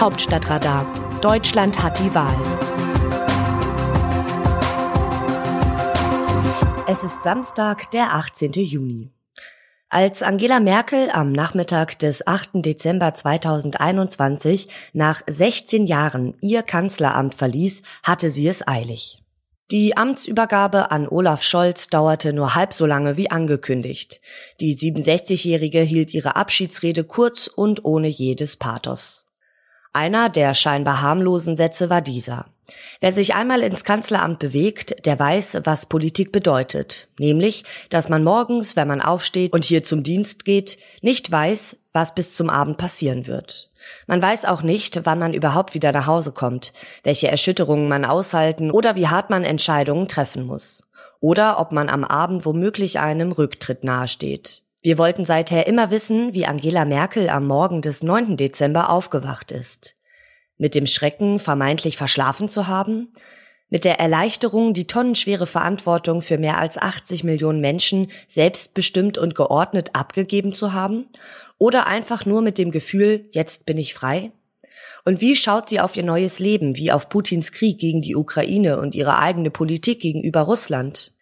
Hauptstadtradar. Deutschland hat die Wahl. Es ist Samstag, der 18. Juni. Als Angela Merkel am Nachmittag des 8. Dezember 2021 nach 16 Jahren ihr Kanzleramt verließ, hatte sie es eilig. Die Amtsübergabe an Olaf Scholz dauerte nur halb so lange wie angekündigt. Die 67-Jährige hielt ihre Abschiedsrede kurz und ohne jedes Pathos. Einer der scheinbar harmlosen Sätze war dieser. Wer sich einmal ins Kanzleramt bewegt, der weiß, was Politik bedeutet, nämlich, dass man morgens, wenn man aufsteht und hier zum Dienst geht, nicht weiß, was bis zum Abend passieren wird. Man weiß auch nicht, wann man überhaupt wieder nach Hause kommt, welche Erschütterungen man aushalten oder wie hart man Entscheidungen treffen muss. Oder ob man am Abend womöglich einem Rücktritt nahesteht. Wir wollten seither immer wissen, wie Angela Merkel am Morgen des 9. Dezember aufgewacht ist mit dem Schrecken, vermeintlich verschlafen zu haben, mit der Erleichterung, die tonnenschwere Verantwortung für mehr als 80 Millionen Menschen selbstbestimmt und geordnet abgegeben zu haben, oder einfach nur mit dem Gefühl, jetzt bin ich frei? Und wie schaut sie auf ihr neues Leben, wie auf Putins Krieg gegen die Ukraine und ihre eigene Politik gegenüber Russland?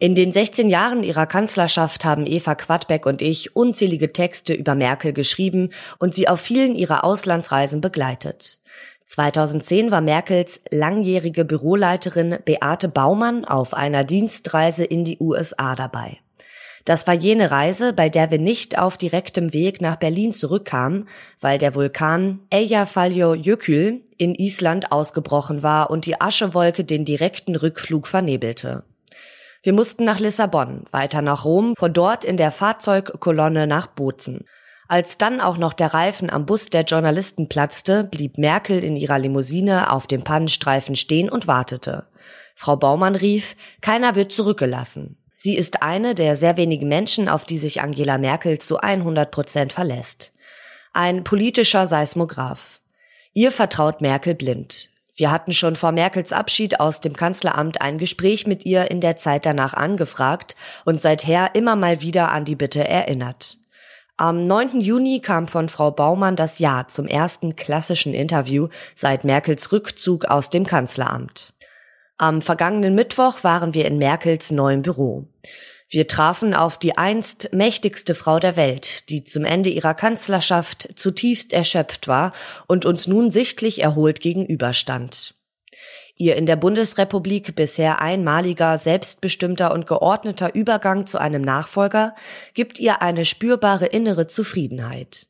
In den 16 Jahren ihrer Kanzlerschaft haben Eva Quadbeck und ich unzählige Texte über Merkel geschrieben und sie auf vielen ihrer Auslandsreisen begleitet. 2010 war Merkels langjährige Büroleiterin Beate Baumann auf einer Dienstreise in die USA dabei. Das war jene Reise, bei der wir nicht auf direktem Weg nach Berlin zurückkamen, weil der Vulkan Eyjafjallajökull in Island ausgebrochen war und die Aschewolke den direkten Rückflug vernebelte. Wir mussten nach Lissabon, weiter nach Rom, von dort in der Fahrzeugkolonne nach Bozen. Als dann auch noch der Reifen am Bus der Journalisten platzte, blieb Merkel in ihrer Limousine auf dem Pannenstreifen stehen und wartete. Frau Baumann rief, keiner wird zurückgelassen. Sie ist eine der sehr wenigen Menschen, auf die sich Angela Merkel zu 100 Prozent verlässt. Ein politischer Seismograph. Ihr vertraut Merkel blind. Wir hatten schon vor Merkels Abschied aus dem Kanzleramt ein Gespräch mit ihr in der Zeit danach angefragt und seither immer mal wieder an die Bitte erinnert. Am 9. Juni kam von Frau Baumann das Ja zum ersten klassischen Interview seit Merkels Rückzug aus dem Kanzleramt. Am vergangenen Mittwoch waren wir in Merkels neuem Büro. Wir trafen auf die einst mächtigste Frau der Welt, die zum Ende ihrer Kanzlerschaft zutiefst erschöpft war und uns nun sichtlich erholt gegenüberstand. Ihr in der Bundesrepublik bisher einmaliger, selbstbestimmter und geordneter Übergang zu einem Nachfolger gibt ihr eine spürbare innere Zufriedenheit.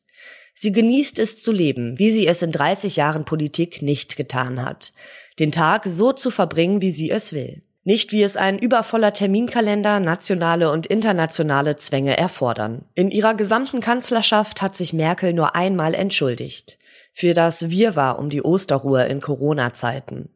Sie genießt es zu leben, wie sie es in 30 Jahren Politik nicht getan hat. Den Tag so zu verbringen, wie sie es will. Nicht wie es ein übervoller Terminkalender, nationale und internationale Zwänge erfordern. In ihrer gesamten Kanzlerschaft hat sich Merkel nur einmal entschuldigt. Für das Wirrwarr um die Osterruhe in Corona-Zeiten.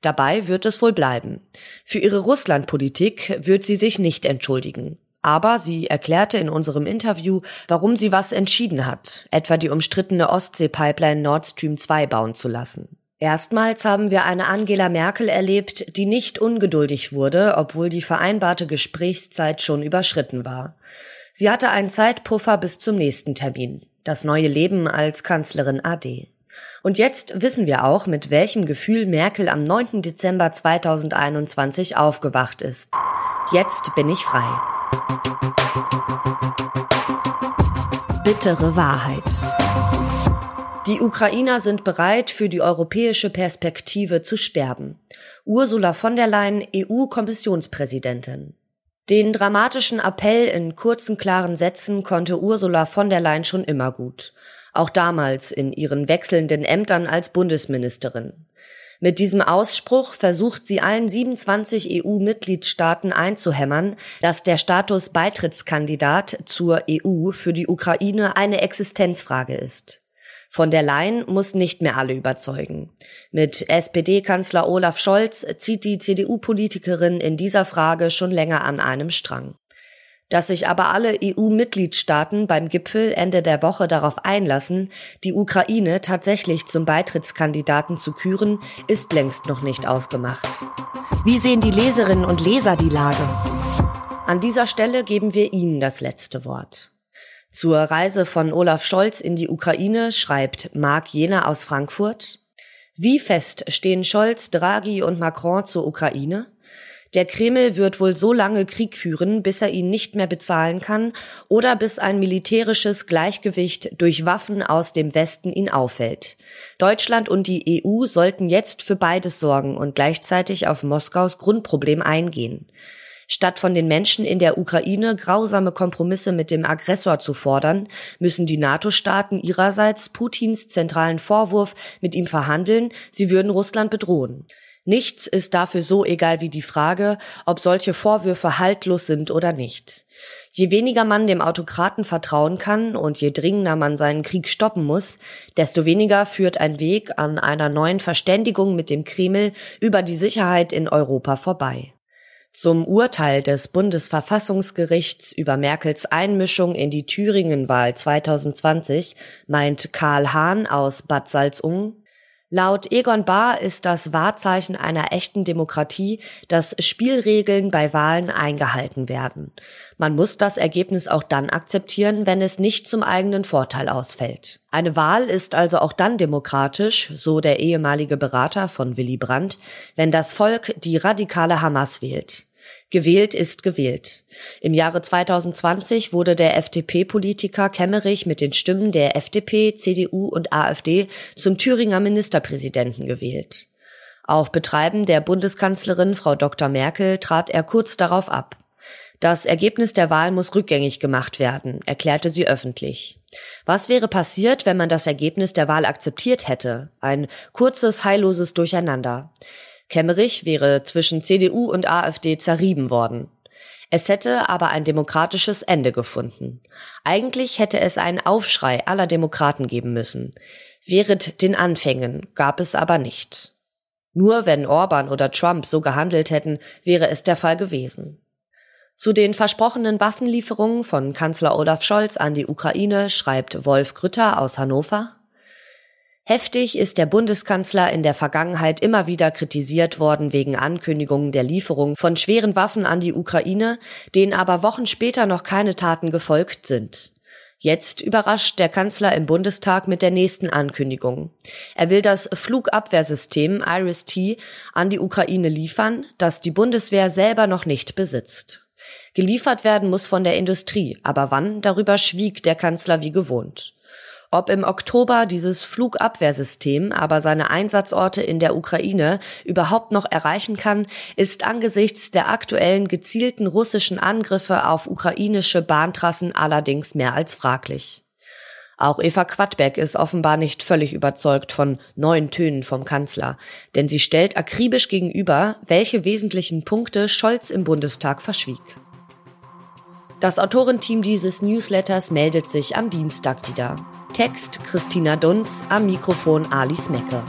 Dabei wird es wohl bleiben. Für ihre Russlandpolitik wird sie sich nicht entschuldigen. Aber sie erklärte in unserem Interview, warum sie was entschieden hat, etwa die umstrittene Ostsee-Pipeline Nord Stream 2 bauen zu lassen. Erstmals haben wir eine Angela Merkel erlebt, die nicht ungeduldig wurde, obwohl die vereinbarte Gesprächszeit schon überschritten war. Sie hatte einen Zeitpuffer bis zum nächsten Termin, das neue Leben als Kanzlerin AD. Und jetzt wissen wir auch, mit welchem Gefühl Merkel am 9. Dezember 2021 aufgewacht ist. Jetzt bin ich frei. Bittere Wahrheit. Die Ukrainer sind bereit, für die europäische Perspektive zu sterben. Ursula von der Leyen, EU-Kommissionspräsidentin. Den dramatischen Appell in kurzen, klaren Sätzen konnte Ursula von der Leyen schon immer gut. Auch damals in ihren wechselnden Ämtern als Bundesministerin. Mit diesem Ausspruch versucht sie allen 27 EU-Mitgliedstaaten einzuhämmern, dass der Status Beitrittskandidat zur EU für die Ukraine eine Existenzfrage ist. Von der Leyen muss nicht mehr alle überzeugen. Mit SPD-Kanzler Olaf Scholz zieht die CDU-Politikerin in dieser Frage schon länger an einem Strang. Dass sich aber alle EU-Mitgliedstaaten beim Gipfel Ende der Woche darauf einlassen, die Ukraine tatsächlich zum Beitrittskandidaten zu küren, ist längst noch nicht ausgemacht. Wie sehen die Leserinnen und Leser die Lage? An dieser Stelle geben wir Ihnen das letzte Wort. Zur Reise von Olaf Scholz in die Ukraine schreibt Marc Jena aus Frankfurt. Wie fest stehen Scholz, Draghi und Macron zur Ukraine? Der Kreml wird wohl so lange Krieg führen, bis er ihn nicht mehr bezahlen kann oder bis ein militärisches Gleichgewicht durch Waffen aus dem Westen ihn auffällt. Deutschland und die EU sollten jetzt für beides sorgen und gleichzeitig auf Moskaus Grundproblem eingehen. Statt von den Menschen in der Ukraine grausame Kompromisse mit dem Aggressor zu fordern, müssen die NATO-Staaten ihrerseits Putins zentralen Vorwurf mit ihm verhandeln, sie würden Russland bedrohen. Nichts ist dafür so egal wie die Frage, ob solche Vorwürfe haltlos sind oder nicht. Je weniger man dem Autokraten vertrauen kann und je dringender man seinen Krieg stoppen muss, desto weniger führt ein Weg an einer neuen Verständigung mit dem Kreml über die Sicherheit in Europa vorbei. Zum Urteil des Bundesverfassungsgerichts über Merkels Einmischung in die Thüringen-Wahl 2020 meint Karl Hahn aus Bad Salzungen, Laut Egon Bahr ist das Wahrzeichen einer echten Demokratie, dass Spielregeln bei Wahlen eingehalten werden. Man muss das Ergebnis auch dann akzeptieren, wenn es nicht zum eigenen Vorteil ausfällt. Eine Wahl ist also auch dann demokratisch, so der ehemalige Berater von Willy Brandt, wenn das Volk die radikale Hamas wählt. Gewählt ist gewählt. Im Jahre 2020 wurde der FDP-Politiker Kemmerich mit den Stimmen der FDP, CDU und AfD zum Thüringer Ministerpräsidenten gewählt. Auf Betreiben der Bundeskanzlerin Frau Dr. Merkel trat er kurz darauf ab. Das Ergebnis der Wahl muss rückgängig gemacht werden, erklärte sie öffentlich. Was wäre passiert, wenn man das Ergebnis der Wahl akzeptiert hätte? Ein kurzes, heilloses Durcheinander. Kemmerich wäre zwischen CDU und AfD zerrieben worden. Es hätte aber ein demokratisches Ende gefunden. Eigentlich hätte es einen Aufschrei aller Demokraten geben müssen. Während den Anfängen gab es aber nicht. Nur wenn Orban oder Trump so gehandelt hätten, wäre es der Fall gewesen. Zu den versprochenen Waffenlieferungen von Kanzler Olaf Scholz an die Ukraine schreibt Wolf Grütter aus Hannover. Heftig ist der Bundeskanzler in der Vergangenheit immer wieder kritisiert worden wegen Ankündigungen der Lieferung von schweren Waffen an die Ukraine, denen aber Wochen später noch keine Taten gefolgt sind. Jetzt überrascht der Kanzler im Bundestag mit der nächsten Ankündigung. Er will das Flugabwehrsystem Iris-T an die Ukraine liefern, das die Bundeswehr selber noch nicht besitzt. Geliefert werden muss von der Industrie, aber wann, darüber schwieg der Kanzler wie gewohnt. Ob im Oktober dieses Flugabwehrsystem aber seine Einsatzorte in der Ukraine überhaupt noch erreichen kann, ist angesichts der aktuellen gezielten russischen Angriffe auf ukrainische Bahntrassen allerdings mehr als fraglich. Auch Eva Quadbeck ist offenbar nicht völlig überzeugt von neuen Tönen vom Kanzler, denn sie stellt akribisch gegenüber, welche wesentlichen Punkte Scholz im Bundestag verschwieg. Das Autorenteam dieses Newsletters meldet sich am Dienstag wieder. Text Christina Dunz, am Mikrofon Alice Mecke.